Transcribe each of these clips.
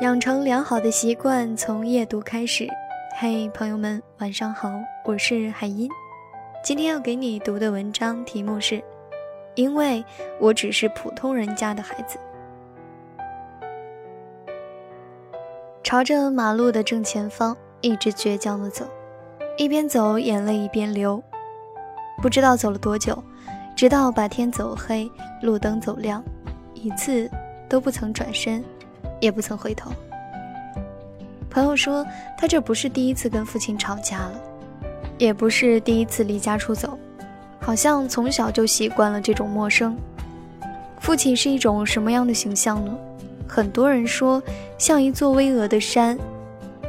养成良好的习惯，从夜读开始。嘿，朋友们，晚上好，我是海音。今天要给你读的文章题目是：因为我只是普通人家的孩子。朝着马路的正前方，一直倔强地走，一边走，眼泪一边流。不知道走了多久，直到把天走黑，路灯走亮，一次都不曾转身。也不曾回头。朋友说，他这不是第一次跟父亲吵架了，也不是第一次离家出走，好像从小就习惯了这种陌生。父亲是一种什么样的形象呢？很多人说像一座巍峨的山，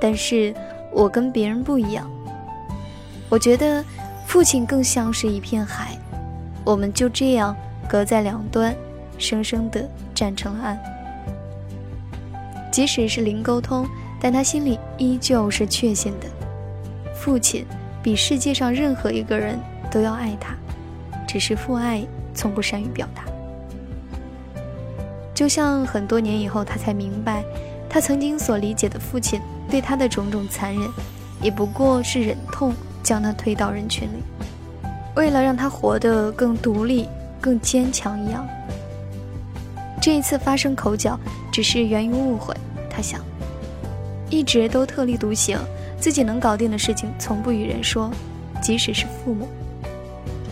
但是我跟别人不一样。我觉得父亲更像是一片海，我们就这样隔在两端，生生的站成了岸。即使是零沟通，但他心里依旧是确信的。父亲比世界上任何一个人都要爱他，只是父爱从不善于表达。就像很多年以后，他才明白，他曾经所理解的父亲对他的种种残忍，也不过是忍痛将他推到人群里，为了让他活得更独立、更坚强一样。这一次发生口角，只是源于误会。他想，一直都特立独行，自己能搞定的事情从不与人说，即使是父母。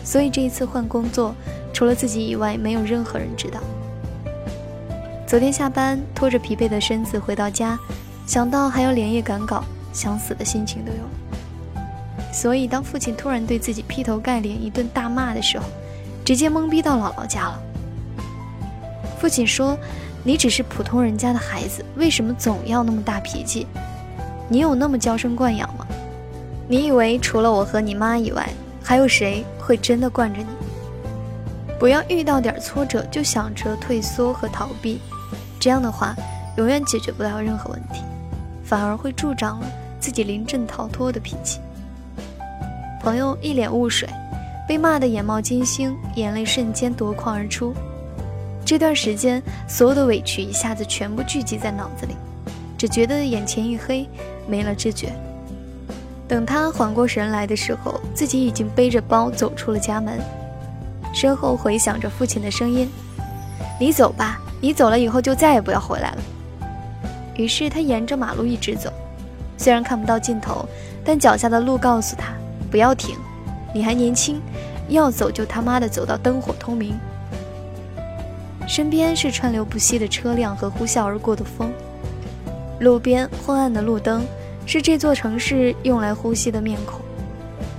所以这一次换工作，除了自己以外，没有任何人知道。昨天下班，拖着疲惫的身子回到家，想到还要连夜赶稿，想死的心情都有。所以当父亲突然对自己劈头盖脸一顿大骂的时候，直接懵逼到姥姥家了。父亲说。你只是普通人家的孩子，为什么总要那么大脾气？你有那么娇生惯养吗？你以为除了我和你妈以外，还有谁会真的惯着你？不要遇到点挫折就想着退缩和逃避，这样的话永远解决不了任何问题，反而会助长了自己临阵逃脱的脾气。朋友一脸雾水，被骂得眼冒金星，眼泪瞬间夺眶而出。这段时间，所有的委屈一下子全部聚集在脑子里，只觉得眼前一黑，没了知觉。等他缓过神来的时候，自己已经背着包走出了家门，身后回响着父亲的声音：“你走吧，你走了以后就再也不要回来了。”于是他沿着马路一直走，虽然看不到尽头，但脚下的路告诉他：“不要停，你还年轻，要走就他妈的走到灯火通明。”身边是川流不息的车辆和呼啸而过的风，路边昏暗的路灯是这座城市用来呼吸的面孔，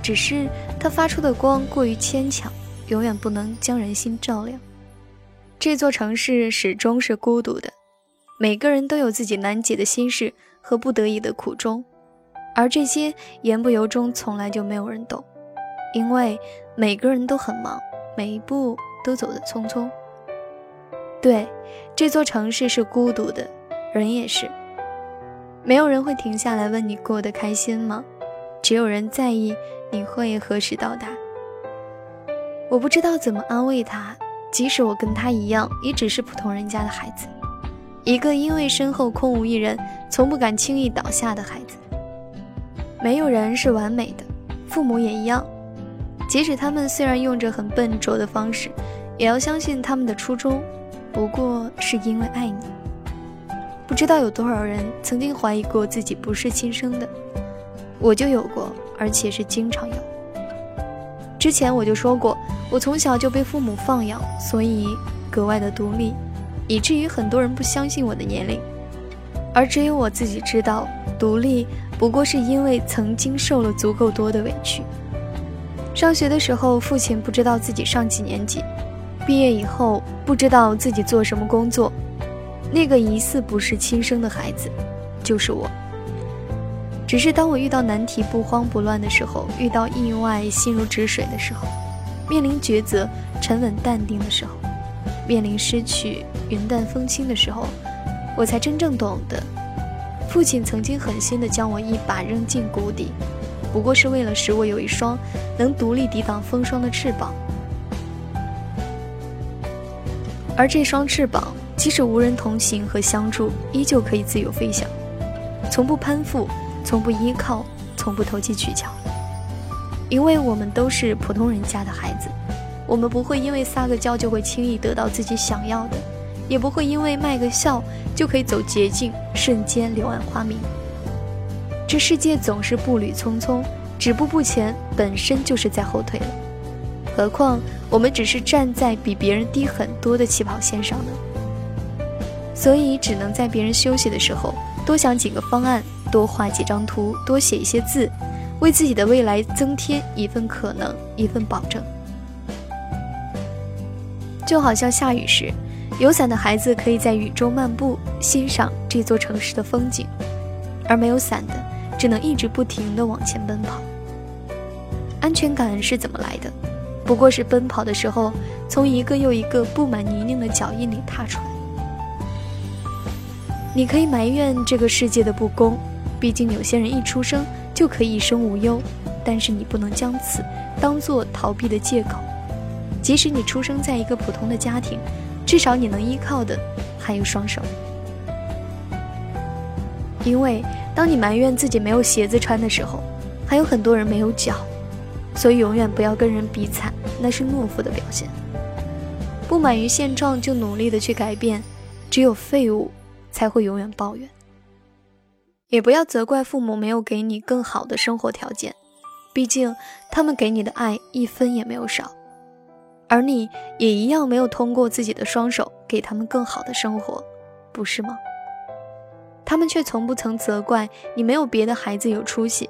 只是它发出的光过于牵强，永远不能将人心照亮。这座城市始终是孤独的，每个人都有自己难解的心事和不得已的苦衷，而这些言不由衷，从来就没有人懂，因为每个人都很忙，每一步都走得匆匆。对，这座城市是孤独的，人也是。没有人会停下来问你过得开心吗？只有人在意你会何时到达。我不知道怎么安慰他，即使我跟他一样，也只是普通人家的孩子，一个因为身后空无一人，从不敢轻易倒下的孩子。没有人是完美的，父母也一样。即使他们虽然用着很笨拙的方式，也要相信他们的初衷。不过是因为爱你。不知道有多少人曾经怀疑过自己不是亲生的，我就有过，而且是经常有。之前我就说过，我从小就被父母放养，所以格外的独立，以至于很多人不相信我的年龄，而只有我自己知道，独立不过是因为曾经受了足够多的委屈。上学的时候，父亲不知道自己上几年级。毕业以后不知道自己做什么工作，那个疑似不是亲生的孩子，就是我。只是当我遇到难题不慌不乱的时候，遇到意外心如止水的时候，面临抉择沉稳淡定的时候，面临失去云淡风轻的时候，我才真正懂得，父亲曾经狠心的将我一把扔进谷底，不过是为了使我有一双能独立抵挡风霜的翅膀。而这双翅膀即使无人同行和相助，依旧可以自由飞翔，从不攀附，从不依靠，从不投机取巧。因为我们都是普通人家的孩子，我们不会因为撒个娇就会轻易得到自己想要的，也不会因为卖个笑就可以走捷径，瞬间柳暗花明。这世界总是步履匆匆，止步不前本身就是在后退，何况我们只是站在比别人低很多的起跑线上呢？所以只能在别人休息的时候多想几个方案，多画几张图，多写一些字，为自己的未来增添一份可能，一份保证。就好像下雨时，有伞的孩子可以在雨中漫步，欣赏这座城市的风景，而没有伞的，只能一直不停地往前奔跑。安全感是怎么来的？不过是奔跑的时候，从一个又一个布满泥泞的脚印里踏出来。你可以埋怨这个世界的不公，毕竟有些人一出生就可以一生无忧，但是你不能将此当做逃避的借口。即使你出生在一个普通的家庭，至少你能依靠的还有双手。因为当你埋怨自己没有鞋子穿的时候，还有很多人没有脚，所以永远不要跟人比惨，那是懦夫的表现。不满于现状就努力的去改变，只有废物。才会永远抱怨，也不要责怪父母没有给你更好的生活条件，毕竟他们给你的爱一分也没有少，而你也一样没有通过自己的双手给他们更好的生活，不是吗？他们却从不曾责怪你没有别的孩子有出息，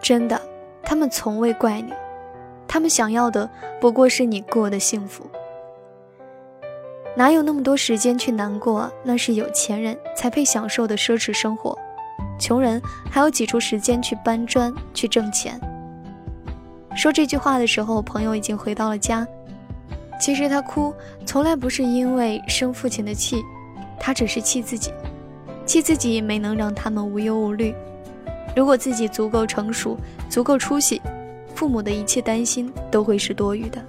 真的，他们从未怪你，他们想要的不过是你过得幸福。哪有那么多时间去难过？那是有钱人才配享受的奢侈生活，穷人还要挤出时间去搬砖去挣钱。说这句话的时候，朋友已经回到了家。其实他哭，从来不是因为生父亲的气，他只是气自己，气自己没能让他们无忧无虑。如果自己足够成熟，足够出息，父母的一切担心都会是多余的。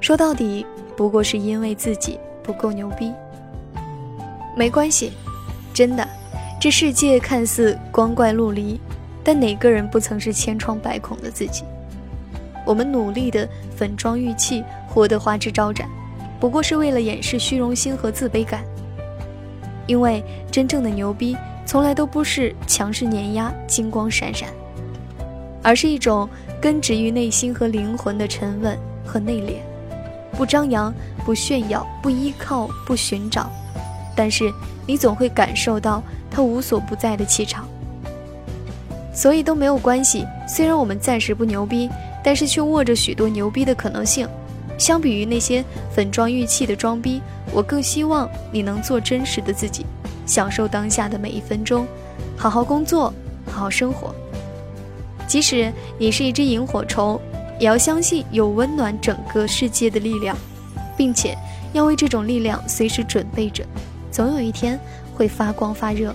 说到底。不过是因为自己不够牛逼，没关系，真的，这世界看似光怪陆离，但哪个人不曾是千疮百孔的自己？我们努力的粉妆玉砌，活得花枝招展，不过是为了掩饰虚荣心和自卑感。因为真正的牛逼，从来都不是强势碾压、金光闪闪，而是一种根植于内心和灵魂的沉稳和内敛。不张扬，不炫耀，不依靠，不寻找，但是你总会感受到他无所不在的气场。所以都没有关系。虽然我们暂时不牛逼，但是却握着许多牛逼的可能性。相比于那些粉妆玉砌的装逼，我更希望你能做真实的自己，享受当下的每一分钟，好好工作，好好生活。即使你是一只萤火虫。也要相信有温暖整个世界的力量，并且要为这种力量随时准备着，总有一天会发光发热。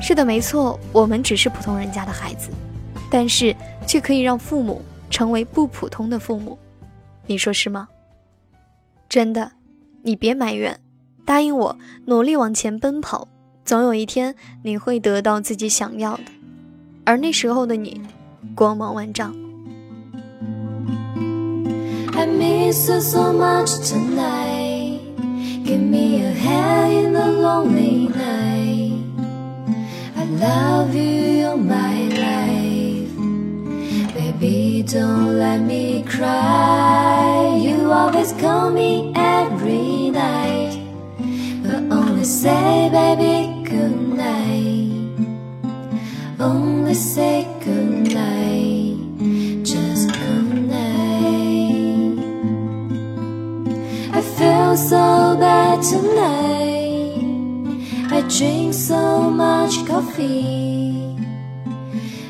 是的，没错，我们只是普通人家的孩子，但是却可以让父母成为不普通的父母，你说是吗？真的，你别埋怨，答应我，努力往前奔跑，总有一天你会得到自己想要的，而那时候的你，光芒万丈。Don't let me cry. You always call me say, baby, good night. Only say good night. Just good night I feel so bad tonight. I drink so much coffee.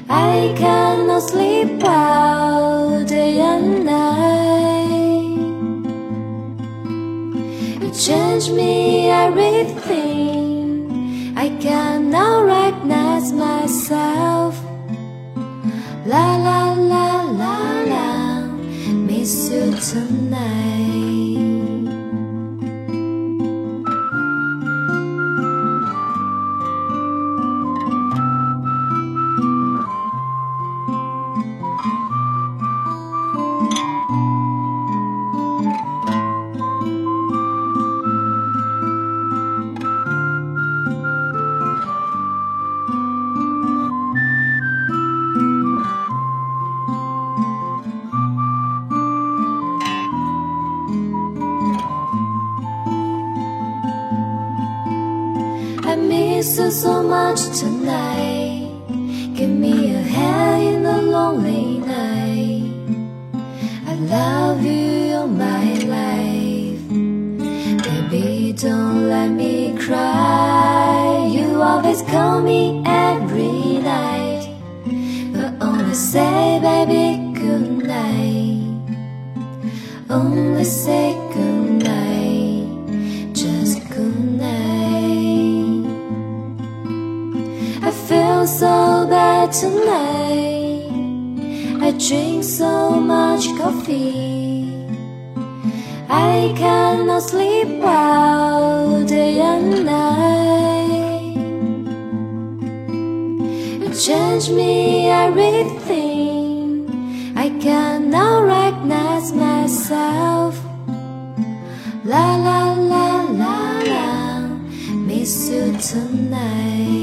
I cannot sleep all day and night. You change me everything. I cannot recognize myself. La la la la la, miss you tonight. Miss you so much tonight. Give me a hand in the lonely night. I love you all my life. Baby, don't let me cry. You always call me every night. But only say, baby, good night. Only say so bad tonight. I drink so much coffee. I cannot sleep well day and night. You change me everything. I cannot recognize myself. La la la la la, miss you tonight.